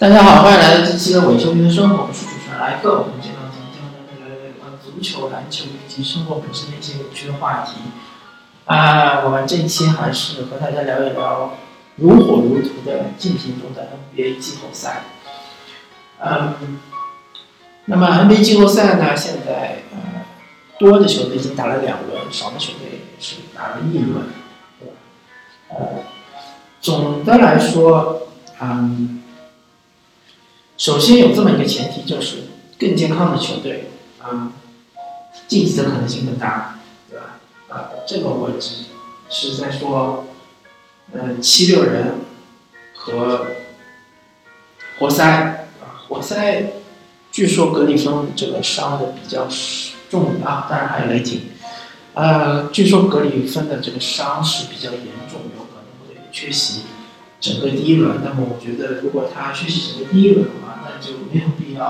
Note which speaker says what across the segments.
Speaker 1: 大家好，欢迎来到这期的伪球迷的生活，我是主持人莱克。我们这档节目将跟大家聊聊有关足球、篮球以及生活本身的一些有趣的话题。啊，我们这一期还是和大家聊一聊如火如荼的进行中的 NBA 季后赛。嗯，那么 NBA 季后赛呢，现在呃多的球队已经打了两轮，少的球队是打了一轮，呃，总的来说，嗯。首先有这么一个前提，就是更健康的球队，啊，晋级的可能性更大，对吧？啊，这个我只是在说，嗯，七六人和活塞，啊，活塞据说格里芬这个伤的比较重啊，当然还有雷霆，呃，据说格里芬的这个伤是比较严重，有可能会缺席。整个第一轮，那么我觉得，如果他缺席整个第一轮的话，没有必要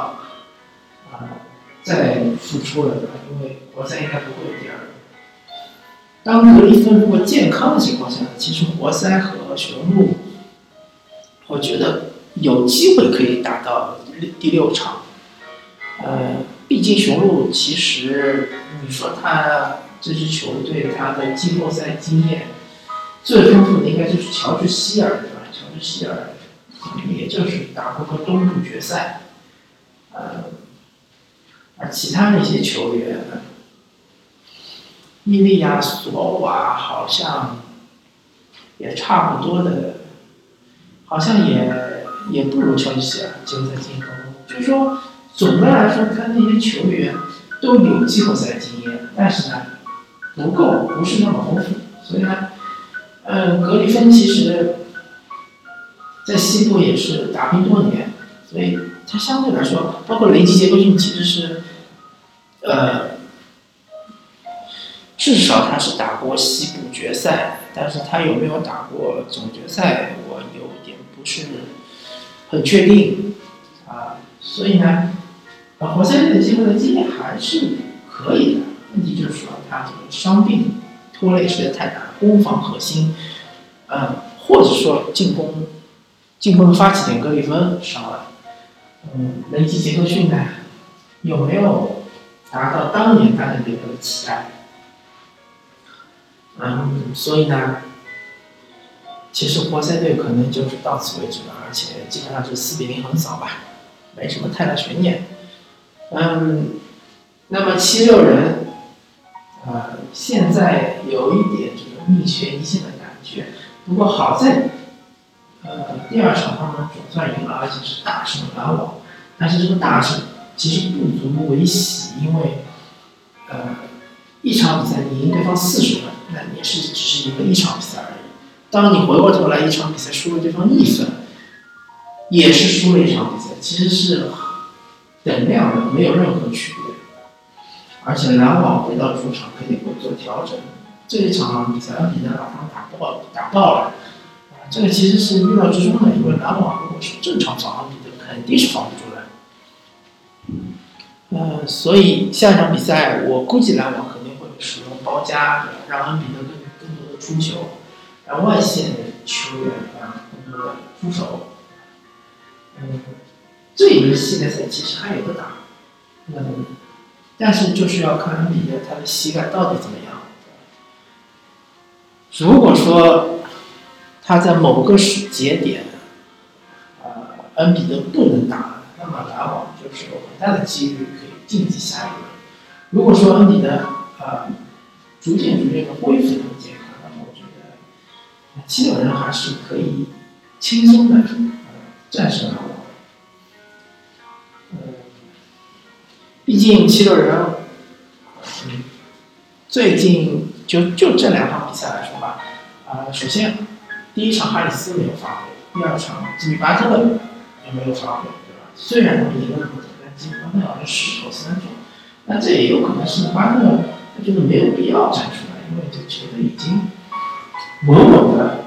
Speaker 1: 啊再复出了，因为活塞应该不会有第二。当格里芬如果健康的情况下，其实活塞和雄鹿，我觉得有机会可以打到第六场。呃，毕竟雄鹿其实你说他这支球队他的季后赛经验最丰富的应该就是乔治希尔。对吧？乔治希尔，也就是打过个东部决赛，呃，而其他那些球员，伊利亚索瓦好像也差不多的，好像也也不如乔治希尔季后赛经验丰富。就是说，总的来说，他那些球员都有季后赛经验，但是呢，不够，不是那么丰富。所以呢，嗯，格里芬其实。在西部也是打拼多年，所以他相对来说，包括雷吉杰克逊，其实是，呃，至少他是打过西部决赛，但是他有没有打过总决赛，我有点不是很确定，啊，所以呢，啊，活塞队的季后赛经验还是可以的，问题就是说他这个伤病拖累实在太大，攻防核心，嗯，或者说进攻。进攻的发起点格里芬上了，嗯，雷吉杰克逊呢，有没有达到当年他的那个期待？嗯，所以呢，其实活塞队可能就是到此为止了，而且基本上是四比零横扫吧，没什么太大悬念。嗯，那么七六人，呃，现在有一点这个命悬一线的感觉，不过好在。呃，第二场他们总算赢了，而且是大胜篮网。但是这个大胜其实不足为喜，因为呃，一场比赛你赢对方四十分，那也是只是赢了一场比赛而已。当你回过头来一场比赛输了对方一分，也是输了一场比赛，其实是等量的，没有任何区别。而且篮网回到主场肯定会做调整。这一场比赛，恩比德把他们打爆，打爆了。这个其实是预料之中的，因为篮网如果是正常防恩比德，肯定是防不住的。呃，所以下一场比赛，我估计篮网肯定会使用包夹，让恩比德更更多的出球，让外线的球员啊更多的出手。嗯，这一轮系列赛其实还有的打，嗯，但是就是要看恩比德他的膝盖到底怎么样。如果说，他在某个时节点，呃，恩比德不能打，那么篮网就是有很大的几率可以晋级下一轮。如果说恩比德呃逐渐逐渐的恢复他的健康，那么我觉得七六人还是可以轻松的战胜篮网。呃，毕竟七六人，嗯，最近就就这两场比赛来说吧，啊，首先。第一场哈里斯没有发挥，第二场吉米巴特也没有发挥，对吧？虽然他们赢了不多，但吉米巴特好像十投三中，那这也有可能是巴特他觉得没有必要站出来，因为这个球队已经稳稳的，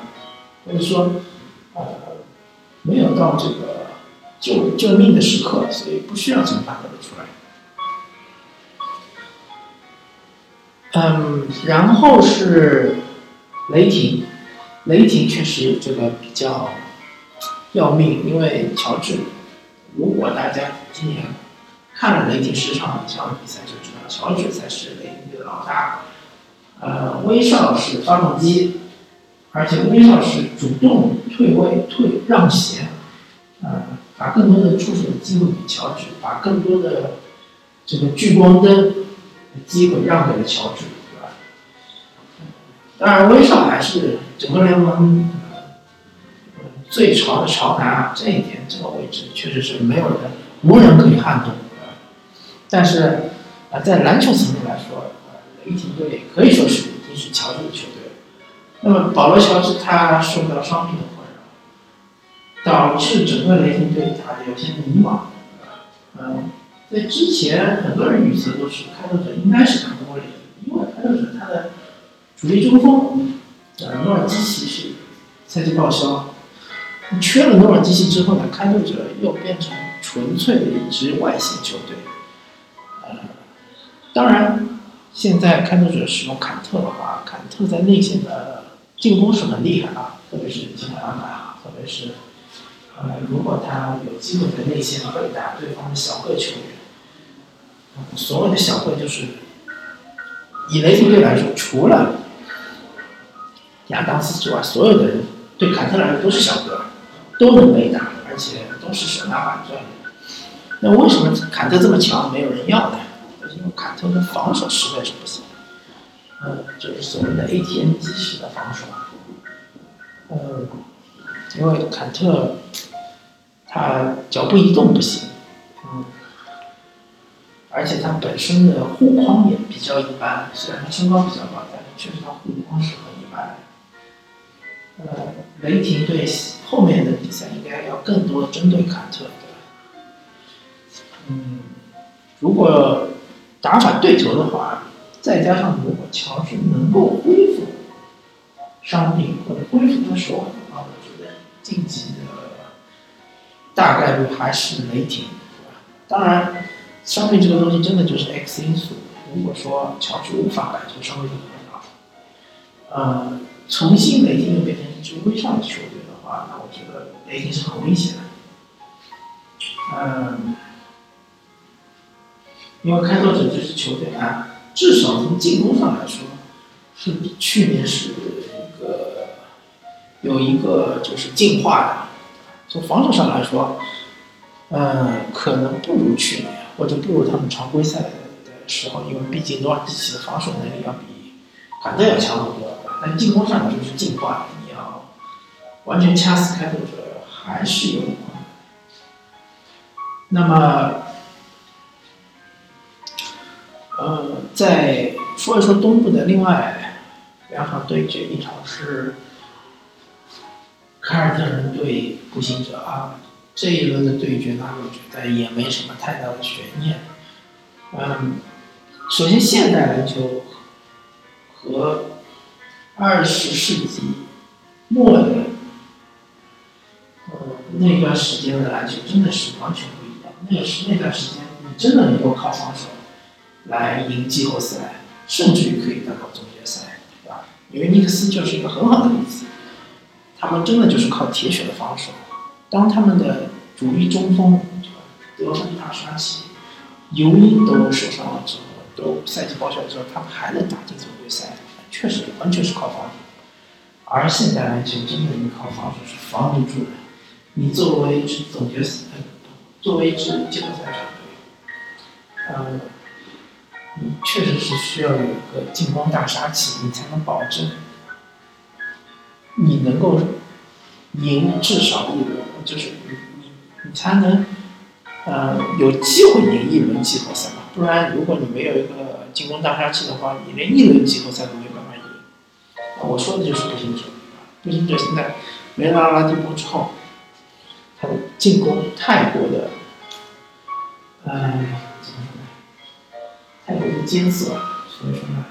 Speaker 1: 或者说呃没有到这个救救命的时刻，所以不需要从巴特勒出来。嗯，然后是雷霆。雷霆确实这个比较要命，因为乔治，如果大家今年看了雷霆十场以上的比赛，就知道乔治才是雷霆队的老大。呃，威少是发动机，而且威少是主动退位、退让贤，呃，把更多的出手的机会给乔治，把更多的这个聚光灯的机会让给了乔治，当然，威少还是整个联盟最潮的潮男啊，这一点这个位置确实是没有人、无人可以撼动。但是啊，在篮球层面来说，雷霆队可以说是已经是乔治的球队。那么保罗·乔治他受到伤病的困扰，导致整个雷霆队他有些迷茫。嗯，在之前很多人预测都是开拓者应该是打不过雷霆，因为开拓者他的主力中锋呃诺尔基奇是赛季报销，缺了诺尔基奇之后呢，开拓者又变成纯粹的一支外线球队。呃，当然。现在开拓者使用坎特的话，坎特在内线的进攻是很厉害啊，特别是进攻篮板啊，特别是，呃，如果他有机会在内线会打对方的小个球员，所谓的小个就是以雷霆队来说，除了亚当斯之外，所有的人对坎特来说都是小个，都能被打，而且都是手拿板钻。那为什么坎特这么强，没有人要呢？因为坎特的防守实在是不行，呃，就是所谓的 ATM 机式的防守，呃，因为坎特他脚步移动不行，嗯，而且他本身的护框也比较一般，虽然他身高比较高，但是确实他护框是很一般。呃，雷霆队后面的比赛应该要更多针对坎特，嗯，如果。打法对头的话，再加上如果乔治能够恢复伤病或者恢复他手腕的话，我觉得晋级的大概率还是雷霆，对吧？当然，伤病这个东西真的就是 X 因素。如果说乔治无法摆脱伤病的话，呃，重新雷霆又变成一支微上的球队的话，那我觉得雷霆是很危险的。嗯。因为开拓者这支球队啊，至少从进攻上来说，是比去年是一个有一个就是进化的。从防守上来说，嗯，可能不如去年，或者不如他们常规赛的时候，因为毕竟诺尔基奇的防守能力要比坎特要强很多。但进攻上来说是进化，你要完全掐死开拓者还是有。那么。呃，再说一说东部的另外两场对决，一场是凯尔特人对步行者啊。这一轮的对决呢，我觉得也没什么太大的悬念。嗯，首先现代篮球和二十世纪末的那段时间的篮球真的是完全不一样。那是那段时间，你真的能够靠防守。来赢季后赛，甚至于可以打到总决赛，对吧？因为尼克斯就是一个很好的例子，他们真的就是靠铁血的防守。当他们的主力中锋得分大杀器尤因都受伤了之后，都赛季报销之后，他们还能打进总决赛，确实完全是靠防守。而现在篮球真的依靠防守是防不住的。你作为一支总决赛，作为一支季后赛球队，呃。你确实是需要有一个进攻大杀器，你才能保证你能够赢至少一轮，就是你你你才能呃有机会赢一轮季后赛嘛。不然，如果你没有一个进攻大杀器的话，你连一轮季后赛都没办法赢。我说的就是步行者，步行者现在没了阿拉蒂波之后，他的进攻太过的，哎。太过于艰涩，所以说呢，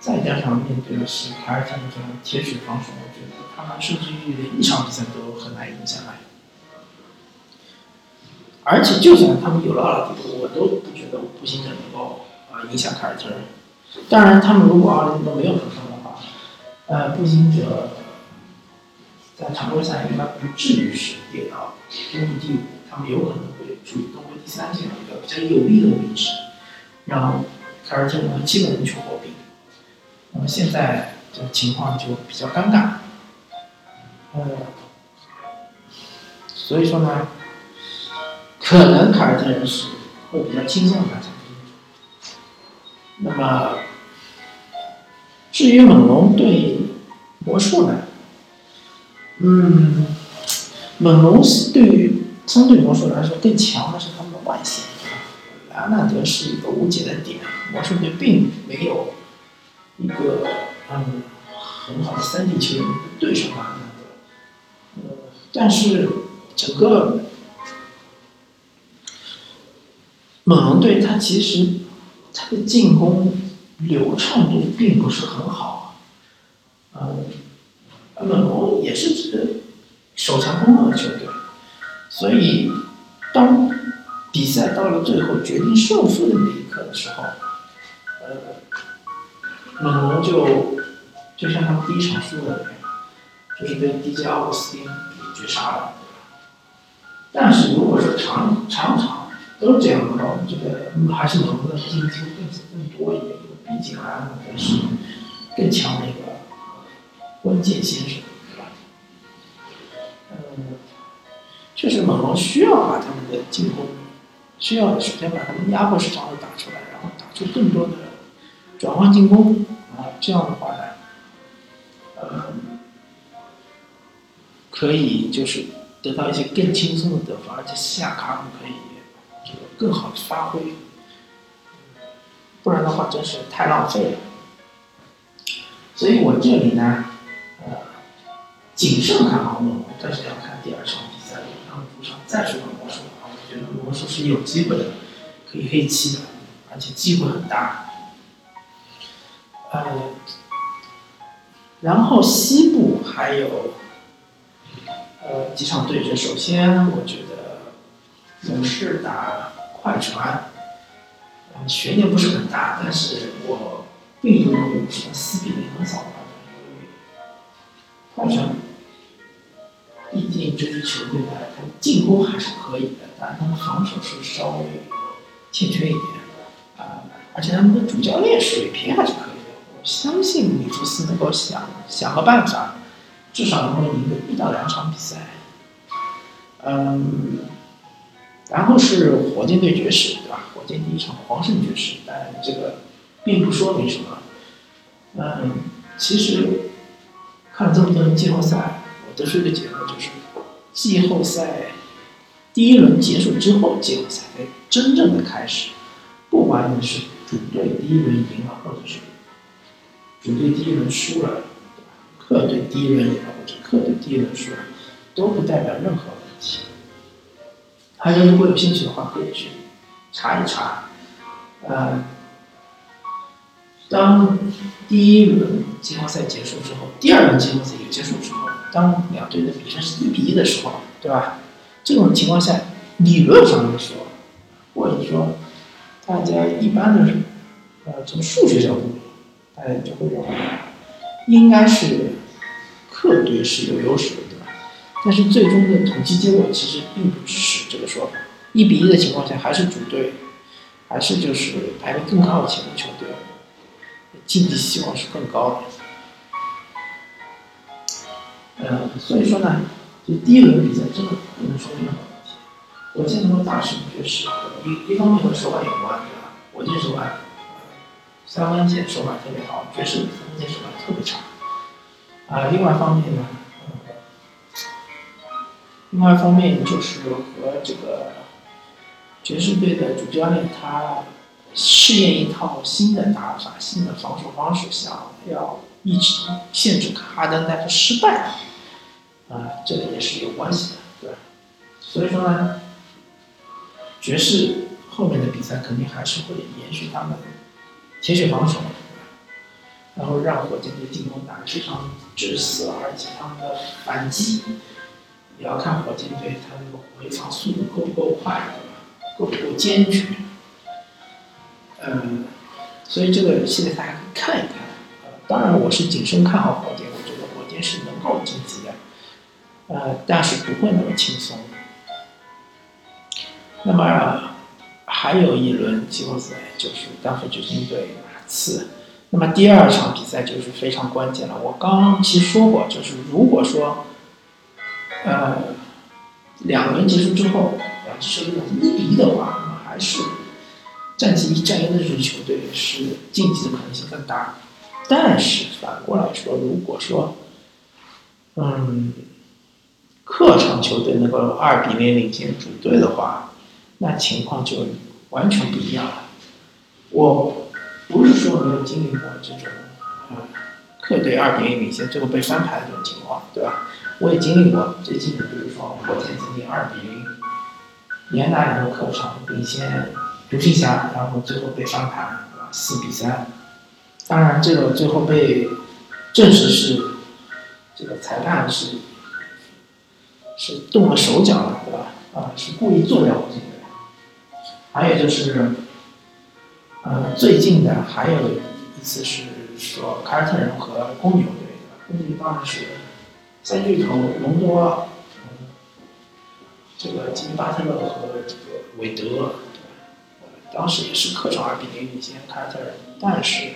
Speaker 1: 再加上面对的是凯尔特人这种铁血防守，我觉得他们甚至于连一场比赛都很难赢下来。而且就算他们有了奥拉迪波，我都不觉得步行者能够啊影响凯尔特人。当然，他们如果奥拉迪波没有受伤的话，呃，步行者在常规赛应该不至于是跌到东部第五，他们有可能会处于东部第三这样一个比较有利的位置，让凯尔特人基本能去火并。那么现在这个情况就比较尴尬，呃，所以说呢，可能凯尔特人是会比较轻松的拿下。那么，至于猛龙对魔术呢？嗯，猛龙是对于相对魔术来说更强的是他们的外线，莱昂纳德是一个无解的点，魔术队并没有一个嗯很好的三 D 球员对手莱昂纳德，呃，但是整个猛龙队他其实他的进攻流畅度并不是很好，猛龙也是指守强攻的球队，所以当比赛到了最后决定胜负的那一刻的时候，呃，猛龙就就像他们第一场输的那样，就是被 DJ 奥古斯丁给绝杀了。但是如果说场场场都这样的话，我觉得还是猛龙的进球更更多一点，毕竟还是更强的一个。关键先生，对吧？嗯，确实猛龙需要把他们的进攻，需要首先把他们压迫式防守打出来，然后打出更多的转换进攻啊，这样的话呢，呃，可以就是得到一些更轻松的得分，而且西亚卡姆可以这个更好的发挥，不然的话真是太浪费了。所以我这里呢。谨慎看好猛龙，但是要看第二场比赛，他们主场再输给魔术的话，我觉得魔术是有机会的，可以黑七的，而且机会很大。呃，然后西部还有呃几场对决，首先我觉得勇士打快船，悬念不是很大，但是我并不认为是四比零很早的，快船。毕竟这支球队呢，他进攻还是可以的，但他们防守是稍微欠缺一点啊。而且他们的主教练水平还是可以的，我相信米福斯能够想想个办法，至少能够赢个一到两场比赛。嗯，然后是火箭对爵士，对吧？火箭第一场狂胜爵士，但这个并不说明什么。嗯，其实看了这么多季后赛。得出一个结论，就是季后赛第一轮结束之后，季后赛才真正的开始。不管你是主队第一轮赢了，或者是主队第一轮输了，客队第一轮赢了，或者客队第一轮输了，都不代表任何问题。大家如果有兴趣的话，可以去查一查。呃，当第一轮季后赛结束之后，第二轮季后赛也结束之后。当两队的比分是一比一的时候，对吧？这种情况下，理论上来说，或者说大家一般的，呃，从数学角度，大家就会认为，应该是客队是有优势的，对吧？但是最终的统计结果其实并不支持这个说法。一比一的情况下，还是主队，还是就是排名更靠前的球队，晋级希望是更高的。呃，所以说呢，就第一轮比赛真的不能说任何问题。我见到大胜爵士，一一方面和手感有关，对吧？我这手感，三分线手感特别好，爵士三分线手感特别差。啊，另外一方面呢，另外一方面就是和这个爵士队的主教练他试验一套新的打法、新的防守方式，想要一直限制哈登，但是失败了。啊，这个也是有关系的，对？所以说呢，爵士后面的比赛肯定还是会延续他们的铁血防守，然后让火箭队进攻打得非常滞涩，而且他们的反击也要看火箭队他那个回防速度够不够快，够不够坚决？嗯，所以这个系列大家可以看一看。当然我是谨慎看好火箭，我觉得火箭是能够晋级的。呃，但是不会那么轻松。那么还有一轮季后赛就是丹佛掘金队马刺。那么第二场比赛就是非常关键了。我刚刚其实说过，就是如果说，呃，两轮结束之后，两支球队一比一的话，那么还是战绩一战一的这支球队是晋级的可能性更大。但是反过来说，如果说，嗯，客场球队能够二比零领先主队的话，那情况就完全不一样了。我。不是说没有经历过这种，呃，客队二比零领先，最后被翻盘的这种情况，对吧？我也经历过。最近的，比如说火箭曾经二比零，连拿两个客场领先独行侠，然后最后被翻盘，对吧？四比三。当然，这个最后被证实是这个裁判是是动了手脚了，对吧？啊，是故意做掉火箭队。还有就是。呃，最近的还有一次是说凯尔特人和公牛队，公牛当然是三巨头隆多，这个吉米巴特勒和这个韦德，当时也是客场二比零领先凯尔特人，但是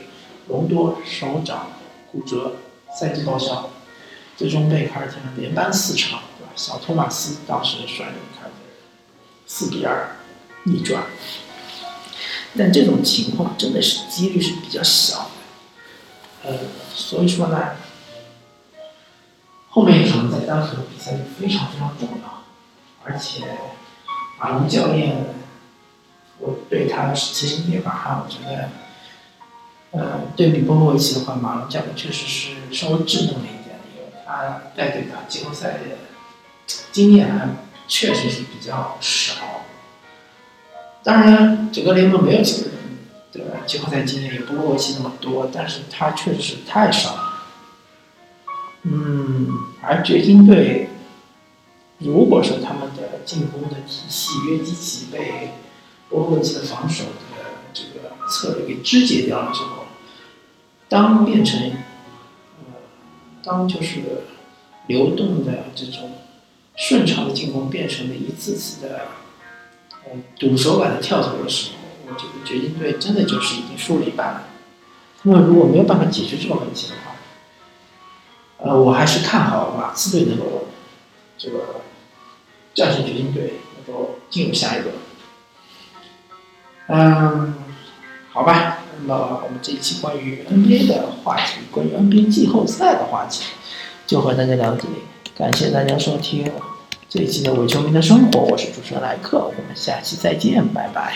Speaker 1: 隆多手掌骨折，赛季报销，最终被凯尔特人连扳四场，对吧？小托马斯当时率领凯尔特人四比二逆转。但这种情况真的是几率是比较小的，呃，所以说呢，后面一场在单核比赛就非常非常重要，而且马龙教练，我对他是其实也把他我觉得，呃，对比波波维奇的话，马龙教练确实是稍微稚嫩了一点，因为他带队打季后赛的经验还确实是比较少。当然，整个联盟没有几个人的季后赛经验也不过维奇那么多，但是他确实是太少了。嗯，而掘金队，如果说他们的进攻的体系约基奇被波波维奇的防守的这个策略给肢解掉了之后，当变成呃，当就是流动的这种顺畅的进攻变成了一次次的。赌手感的跳投的时候，我觉得掘金队真的就是已经输了一半了。他们如果没有办法解决这个问题的话，呃，我还是看好马刺队能够这个战胜掘金队，能够进入下一轮。嗯，好吧，那么我们这一期关于 NBA 的话题，关于 NBA 季后赛的话题，就和大家聊到这里，感谢大家收听。这一期的伪球迷的生活，我是主持人莱克，我们下期再见，拜拜。